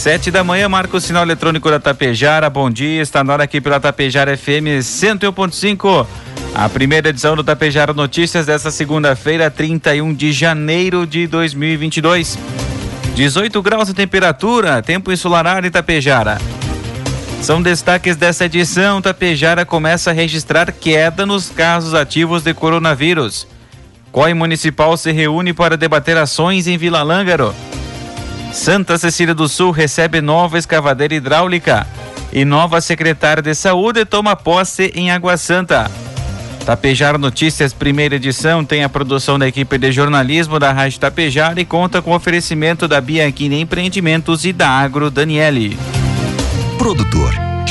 Sete da manhã, marca o sinal eletrônico da Tapejara. Bom dia, está na hora aqui pela Tapejara FM 101.5. A primeira edição do Tapejara Notícias desta segunda-feira, 31 de janeiro de 2022. 18 graus de temperatura, tempo ensolarado em Tapejara. São destaques dessa edição. Tapejara começa a registrar queda nos casos ativos de coronavírus. COI Municipal se reúne para debater ações em Vila Lângaro. Santa Cecília do Sul recebe nova escavadeira hidráulica e nova secretária de saúde toma posse em Água Santa. Tapejar Notícias, primeira edição, tem a produção da equipe de jornalismo da Rádio Tapejar e conta com oferecimento da Bianchini Empreendimentos e da Agro Daniele. Produtor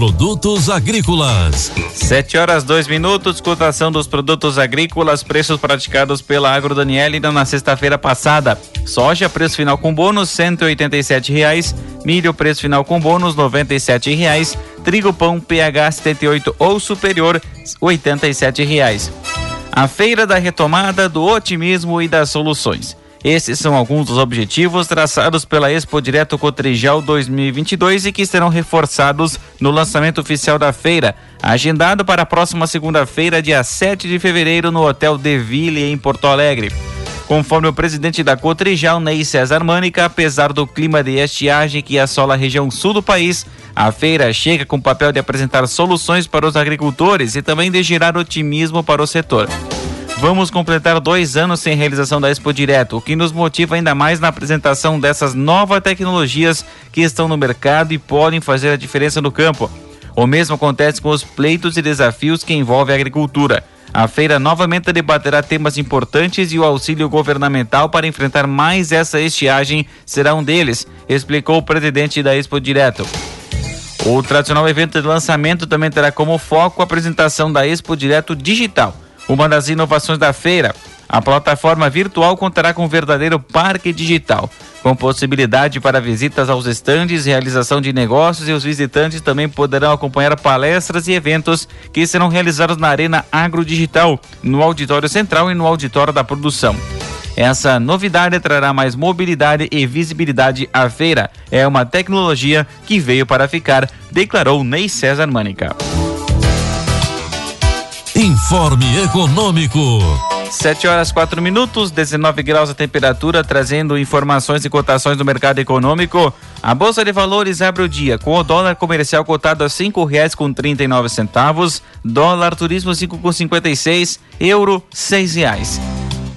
Produtos agrícolas. Sete horas dois minutos, cotação dos produtos agrícolas, preços praticados pela Agro Daniele na sexta-feira passada. Soja, preço final com bônus, cento e reais. Milho, preço final com bônus, noventa e reais. Trigo pão PH 78 ou superior, oitenta e reais. A feira da retomada do otimismo e das soluções. Esses são alguns dos objetivos traçados pela Expo Direto Cotrijal 2022 e que serão reforçados no lançamento oficial da feira, agendado para a próxima segunda-feira, dia 7 de fevereiro, no Hotel De Ville, em Porto Alegre. Conforme o presidente da Cotrijal, Ney César Mânica, apesar do clima de estiagem que assola a região sul do país, a feira chega com o papel de apresentar soluções para os agricultores e também de gerar otimismo para o setor. Vamos completar dois anos sem realização da Expo Direto, o que nos motiva ainda mais na apresentação dessas novas tecnologias que estão no mercado e podem fazer a diferença no campo. O mesmo acontece com os pleitos e desafios que envolvem a agricultura. A feira novamente debaterá temas importantes e o auxílio governamental para enfrentar mais essa estiagem será um deles, explicou o presidente da Expo Direto. O tradicional evento de lançamento também terá como foco a apresentação da Expo Direto Digital uma das inovações da feira, a plataforma virtual contará com um verdadeiro parque digital, com possibilidade para visitas aos estandes, realização de negócios e os visitantes também poderão acompanhar palestras e eventos que serão realizados na Arena Agro Digital, no Auditório Central e no Auditório da Produção. Essa novidade trará mais mobilidade e visibilidade à feira. É uma tecnologia que veio para ficar, declarou Ney César Mânica. Informe Econômico. 7 horas 4 minutos, 19 graus a temperatura, trazendo informações e cotações do mercado econômico. A Bolsa de Valores abre o dia com o dólar comercial cotado a cinco reais com trinta e nove centavos, dólar turismo cinco com cinquenta e seis, euro seis reais.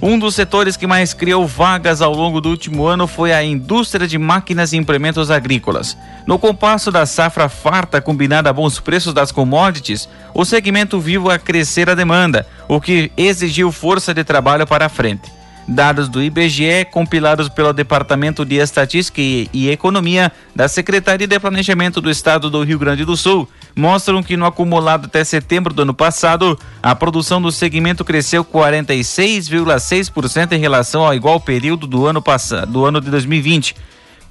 Um dos setores que mais criou vagas ao longo do último ano foi a indústria de máquinas e implementos agrícolas. No compasso da safra farta combinada a bons preços das commodities, o segmento viu a crescer a demanda, o que exigiu força de trabalho para a frente. Dados do IBGE, compilados pelo Departamento de Estatística e Economia da Secretaria de Planejamento do Estado do Rio Grande do Sul, mostram que no acumulado até setembro do ano passado, a produção do segmento cresceu 46,6% em relação ao igual período do ano passado, do ano de 2020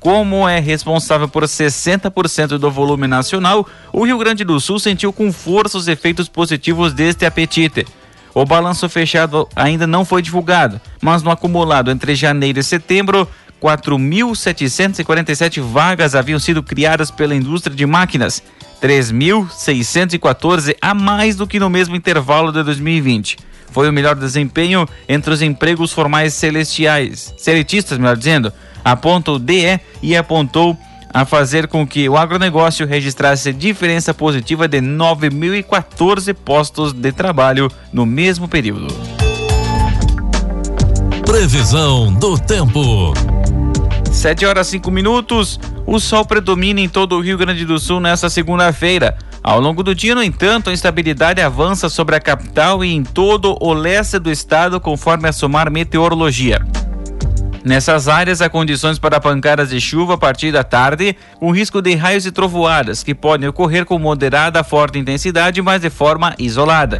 como é responsável por 60% do volume nacional, o Rio Grande do Sul sentiu com força os efeitos positivos deste apetite. O balanço fechado ainda não foi divulgado, mas no acumulado entre janeiro e setembro, 4.747 vagas haviam sido criadas pela indústria de máquinas, 3.614 a mais do que no mesmo intervalo de 2020. Foi o melhor desempenho entre os empregos formais celestiais, seletistas, melhor dizendo, aponta o DE e apontou a fazer com que o agronegócio registrasse diferença positiva de 9.014 postos de trabalho no mesmo período. Previsão do tempo. 7 horas 5 minutos. O sol predomina em todo o Rio Grande do Sul nesta segunda-feira. Ao longo do dia, no entanto, a instabilidade avança sobre a capital e em todo o leste do estado, conforme a Somar Meteorologia. Nessas áreas, há condições para pancadas de chuva a partir da tarde, com risco de raios e trovoadas, que podem ocorrer com moderada a forte intensidade, mas de forma isolada.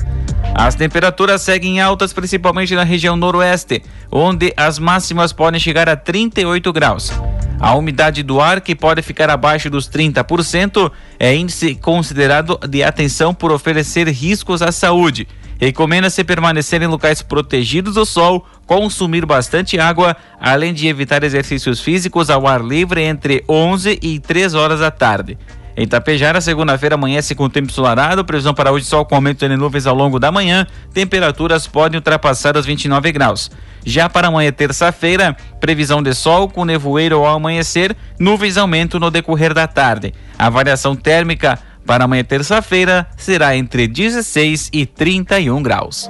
As temperaturas seguem altas, principalmente na região noroeste, onde as máximas podem chegar a 38 graus. A umidade do ar, que pode ficar abaixo dos 30%, é índice considerado de atenção por oferecer riscos à saúde. Recomenda-se permanecer em locais protegidos do sol, consumir bastante água, além de evitar exercícios físicos ao ar livre entre 11 e 3 horas da tarde. Em Tapejara, segunda-feira amanhece com tempo ensolarado, previsão para hoje sol com aumento de nuvens ao longo da manhã, temperaturas podem ultrapassar os 29 graus. Já para amanhã, terça-feira, previsão de sol com nevoeiro ao amanhecer, nuvens aumentam no decorrer da tarde. A variação térmica para amanhã, terça-feira, será entre 16 e 31 graus.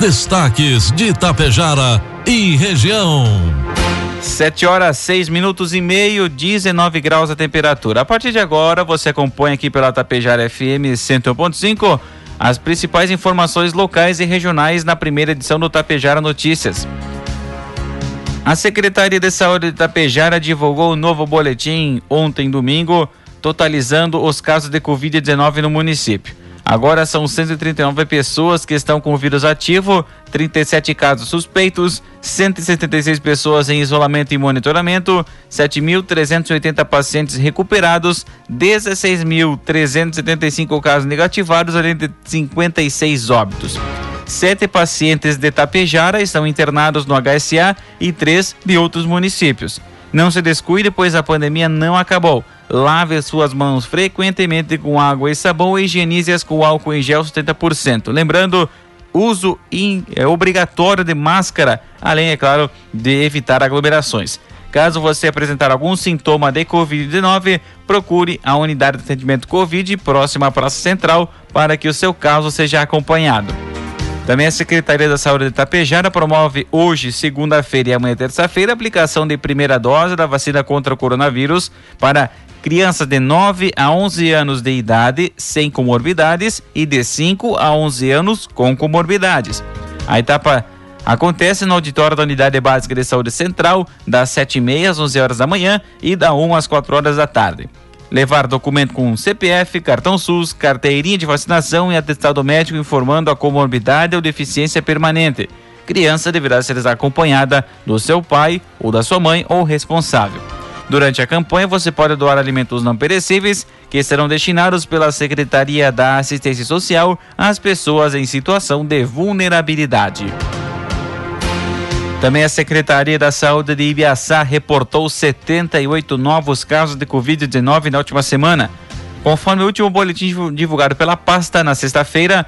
Destaques de Itapejara e região. 7 horas 6 minutos e meio, 19 graus a temperatura. A partir de agora, você acompanha aqui pela Tapejara FM 101.5 as principais informações locais e regionais na primeira edição do Tapejara Notícias. A Secretaria de Saúde de Itapejara divulgou o um novo boletim ontem, domingo, totalizando os casos de Covid-19 no município. Agora são 139 pessoas que estão com o vírus ativo, 37 casos suspeitos, 176 pessoas em isolamento e monitoramento, 7.380 pacientes recuperados, 16.375 casos negativados, além de 56 óbitos. Sete pacientes de Tapejara estão internados no HSA e três de outros municípios. Não se descuide, pois a pandemia não acabou. Lave suas mãos frequentemente com água e sabão e higienize-as com álcool em gel 70%. Lembrando, uso in, é, obrigatório de máscara, além, é claro, de evitar aglomerações. Caso você apresentar algum sintoma de Covid-19, procure a unidade de atendimento Covid próxima à Praça Central para que o seu caso seja acompanhado. Também a Secretaria da Saúde de Itapejara promove hoje, segunda-feira e amanhã, terça-feira, a aplicação de primeira dose da vacina contra o coronavírus para crianças de 9 a 11 anos de idade sem comorbidades e de 5 a 11 anos com comorbidades. A etapa acontece no auditório da Unidade Básica de Saúde Central, das 7h30 às 11 horas da manhã e da 1 às 4 horas da tarde levar documento com CPF, cartão SUS, carteirinha de vacinação e atestado médico informando a comorbidade ou deficiência permanente. Criança deverá ser acompanhada do seu pai ou da sua mãe ou responsável. Durante a campanha, você pode doar alimentos não perecíveis que serão destinados pela Secretaria da Assistência Social às pessoas em situação de vulnerabilidade. Também a Secretaria da Saúde de Ibiaçá reportou 78 novos casos de Covid-19 na última semana. Conforme o último boletim divulgado pela pasta na sexta-feira,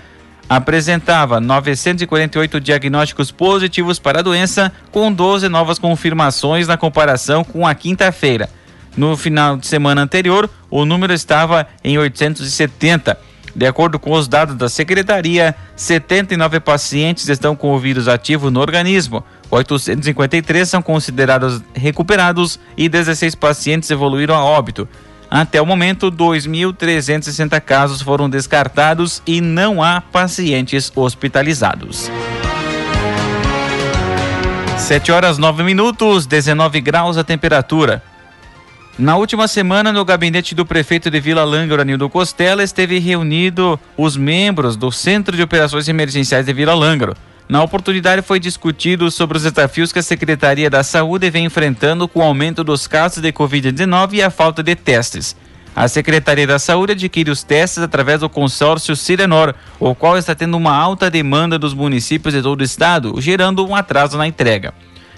apresentava 948 diagnósticos positivos para a doença, com 12 novas confirmações na comparação com a quinta-feira. No final de semana anterior, o número estava em 870. De acordo com os dados da secretaria, 79 pacientes estão com o vírus ativo no organismo. 853 são considerados recuperados e 16 pacientes evoluíram a óbito. Até o momento, 2.360 casos foram descartados e não há pacientes hospitalizados. 7 horas 9 minutos, 19 graus a temperatura. Na última semana, no gabinete do prefeito de Vila Lângaro, Nildo Costela, esteve reunido os membros do Centro de Operações Emergenciais de Vila Lângaro. Na oportunidade foi discutido sobre os desafios que a Secretaria da Saúde vem enfrentando com o aumento dos casos de Covid-19 e a falta de testes. A Secretaria da Saúde adquire os testes através do consórcio Sirenor, o qual está tendo uma alta demanda dos municípios de todo o estado, gerando um atraso na entrega.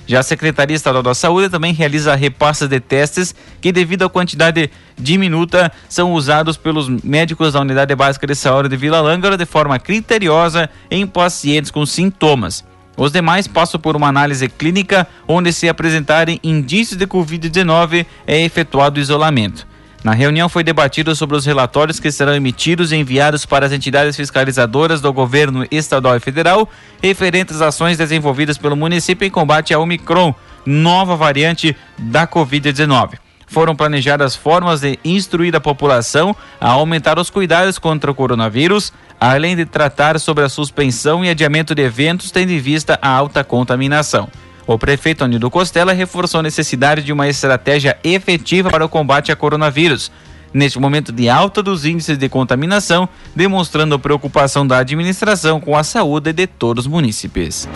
Já a Secretaria Estadual da Saúde também realiza repasses de testes que, devido à quantidade diminuta, são usados pelos médicos da Unidade Básica de Saúde de Vila Lângara de forma criteriosa em pacientes com sintomas. Os demais passam por uma análise clínica, onde, se apresentarem indícios de Covid-19, é efetuado isolamento. Na reunião foi debatido sobre os relatórios que serão emitidos e enviados para as entidades fiscalizadoras do governo estadual e federal, referentes às ações desenvolvidas pelo município em combate à Omicron, nova variante da Covid-19. Foram planejadas formas de instruir a população a aumentar os cuidados contra o coronavírus, além de tratar sobre a suspensão e adiamento de eventos, tendo em vista a alta contaminação. O prefeito Anido Costela reforçou a necessidade de uma estratégia efetiva para o combate a coronavírus. Neste momento de alta dos índices de contaminação, demonstrando preocupação da administração com a saúde de todos os munícipes.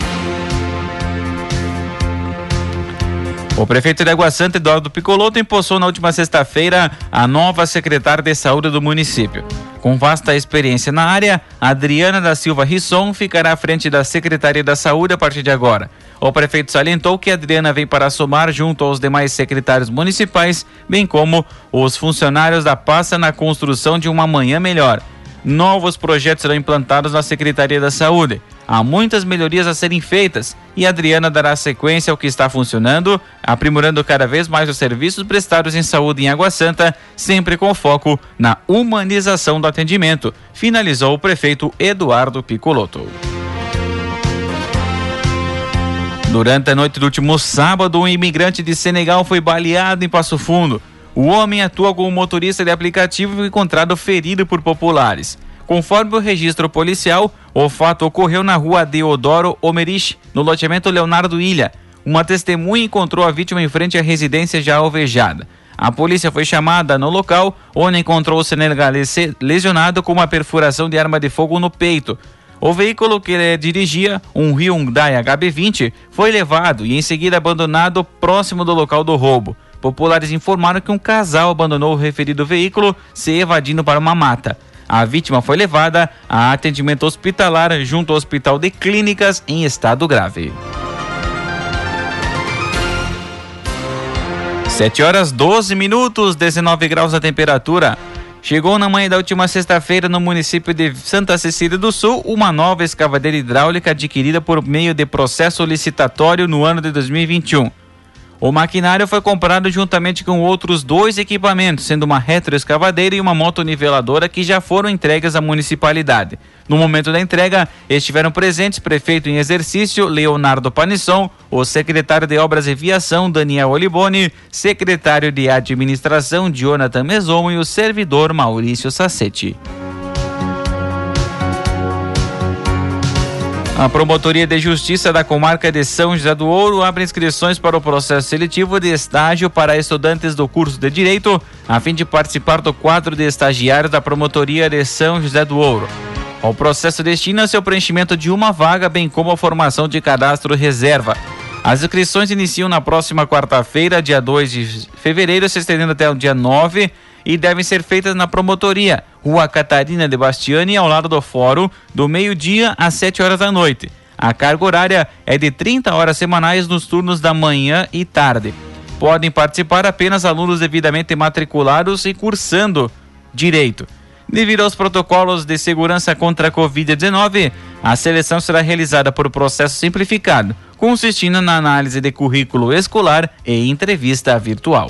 O prefeito de Água Santa, Eduardo Picoloto, empossou na última sexta-feira a nova secretária de saúde do município. Com vasta experiência na área, Adriana da Silva Risson ficará à frente da Secretaria da Saúde a partir de agora. O prefeito salientou que Adriana vem para somar junto aos demais secretários municipais, bem como os funcionários da pasta na construção de uma manhã melhor. Novos projetos serão implantados na Secretaria da Saúde. Há muitas melhorias a serem feitas e Adriana dará sequência ao que está funcionando, aprimorando cada vez mais os serviços prestados em saúde em Água Santa, sempre com foco na humanização do atendimento, finalizou o prefeito Eduardo Picoloto. Durante a noite do último sábado, um imigrante de Senegal foi baleado em Passo Fundo. O homem atua como motorista de aplicativo encontrado ferido por populares. Conforme o registro policial, o fato ocorreu na rua Deodoro Omerich, no loteamento Leonardo Ilha. Uma testemunha encontrou a vítima em frente à residência já alvejada. A polícia foi chamada no local, onde encontrou o senegalês lesionado com uma perfuração de arma de fogo no peito. O veículo que ele dirigia, um Hyundai HB20, foi levado e em seguida abandonado próximo do local do roubo. Populares informaram que um casal abandonou o referido veículo, se evadindo para uma mata. A vítima foi levada a atendimento hospitalar junto ao Hospital de Clínicas em estado grave. 7 horas 12 minutos, 19 graus a temperatura. Chegou na manhã da última sexta-feira no município de Santa Cecília do Sul uma nova escavadeira hidráulica adquirida por meio de processo licitatório no ano de 2021. O maquinário foi comprado juntamente com outros dois equipamentos, sendo uma retroescavadeira e uma motoniveladora que já foram entregues à municipalidade. No momento da entrega, estiveram presentes prefeito em exercício Leonardo Panisson, o secretário de Obras e Viação Daniel Oliboni, secretário de Administração Jonathan Meson e o servidor Maurício Sassetti. A Promotoria de Justiça da Comarca de São José do Ouro abre inscrições para o processo seletivo de estágio para estudantes do curso de Direito, a fim de participar do quadro de estagiários da Promotoria de São José do Ouro. O processo destina-se ao preenchimento de uma vaga, bem como a formação de cadastro reserva. As inscrições iniciam na próxima quarta-feira, dia 2 de fevereiro, se estendendo até o dia 9 e devem ser feitas na promotoria, Rua Catarina de Bastiani, ao lado do fórum, do meio-dia às 7 horas da noite. A carga horária é de 30 horas semanais nos turnos da manhã e tarde. Podem participar apenas alunos devidamente matriculados e cursando direito. Devido aos protocolos de segurança contra a Covid-19, a seleção será realizada por processo simplificado, consistindo na análise de currículo escolar e entrevista virtual.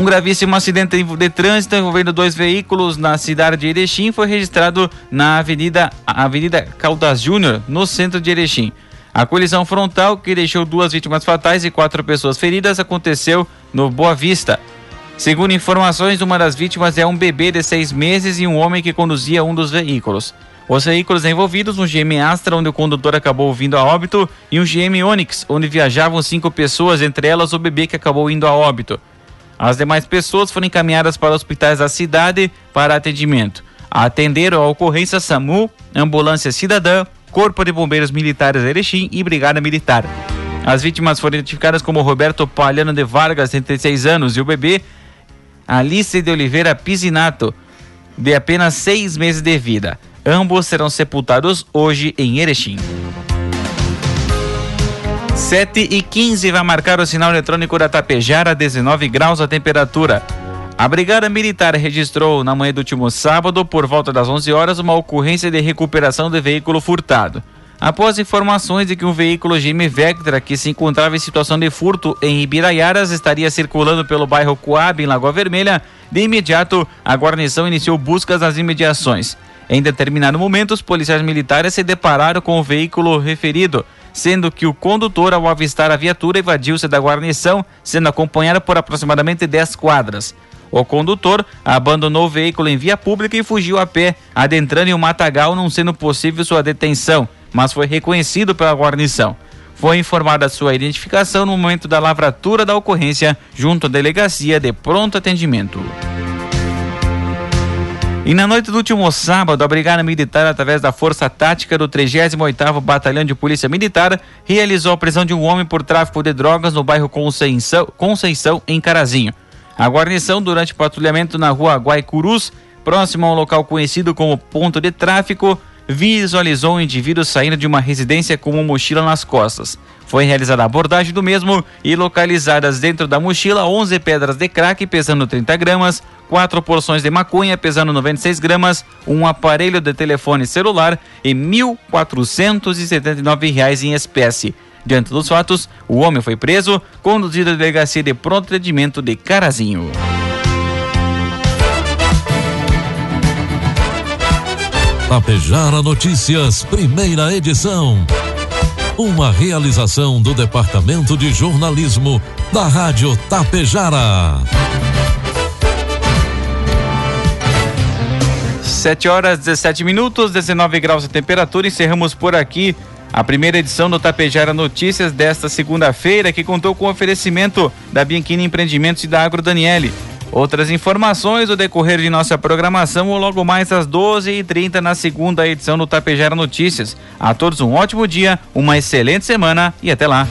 Um gravíssimo acidente de trânsito envolvendo dois veículos na cidade de Erechim foi registrado na Avenida, Avenida Caldas Júnior, no centro de Erechim. A colisão frontal, que deixou duas vítimas fatais e quatro pessoas feridas, aconteceu no Boa Vista. Segundo informações, uma das vítimas é um bebê de seis meses e um homem que conduzia um dos veículos. Os veículos envolvidos, um GM Astra, onde o condutor acabou vindo a óbito, e um GM Onix, onde viajavam cinco pessoas, entre elas o bebê que acabou indo a óbito. As demais pessoas foram encaminhadas para hospitais da cidade para atendimento. Atenderam a ocorrência SAMU, Ambulância Cidadã, Corpo de Bombeiros Militares Erechim e Brigada Militar. As vítimas foram identificadas como Roberto Palhano de Vargas, 36 anos, e o bebê Alice de Oliveira Pisinato, de apenas seis meses de vida. Ambos serão sepultados hoje em Erechim. 7 e 15 vai marcar o sinal eletrônico da Tapejara, 19 graus a temperatura. A Brigada Militar registrou na manhã do último sábado, por volta das 11 horas, uma ocorrência de recuperação de veículo furtado. Após informações de que um veículo GM Vectra que se encontrava em situação de furto em Ibiraiaras estaria circulando pelo bairro Coab, em Lagoa Vermelha, de imediato a guarnição iniciou buscas nas imediações. Em determinado momento, os policiais militares se depararam com o veículo referido, sendo que o condutor, ao avistar a viatura, evadiu-se da guarnição, sendo acompanhado por aproximadamente 10 quadras. O condutor abandonou o veículo em via pública e fugiu a pé, adentrando em um matagal, não sendo possível sua detenção, mas foi reconhecido pela guarnição. Foi informada sua identificação no momento da lavratura da ocorrência, junto à delegacia de pronto atendimento. E na noite do último sábado, a Brigada Militar, através da Força Tática do 38º Batalhão de Polícia Militar, realizou a prisão de um homem por tráfico de drogas no bairro Conceição, Conceição em Carazinho. A guarnição, durante patrulhamento na rua Guaicurus, próximo a um local conhecido como ponto de tráfico, visualizou um indivíduo saindo de uma residência com uma mochila nas costas. Foi realizada a abordagem do mesmo e localizadas dentro da mochila 11 pedras de crack pesando 30 gramas, quatro porções de maconha pesando 96 gramas, um aparelho de telefone celular e R$ 1.479 em espécie. Diante dos fatos, o homem foi preso, conduzido à delegacia de pronto atendimento de Carazinho. Tapejara Notícias, primeira edição. Uma realização do Departamento de Jornalismo da Rádio Tapejara. 7 horas 17 minutos, 19 graus de temperatura. Encerramos por aqui a primeira edição do Tapejara Notícias desta segunda-feira, que contou com oferecimento da Bianchini Empreendimentos e da Agro Daniele. Outras informações no decorrer de nossa programação ou logo mais às 12h30 na segunda edição do Tapejara Notícias. A todos um ótimo dia, uma excelente semana e até lá.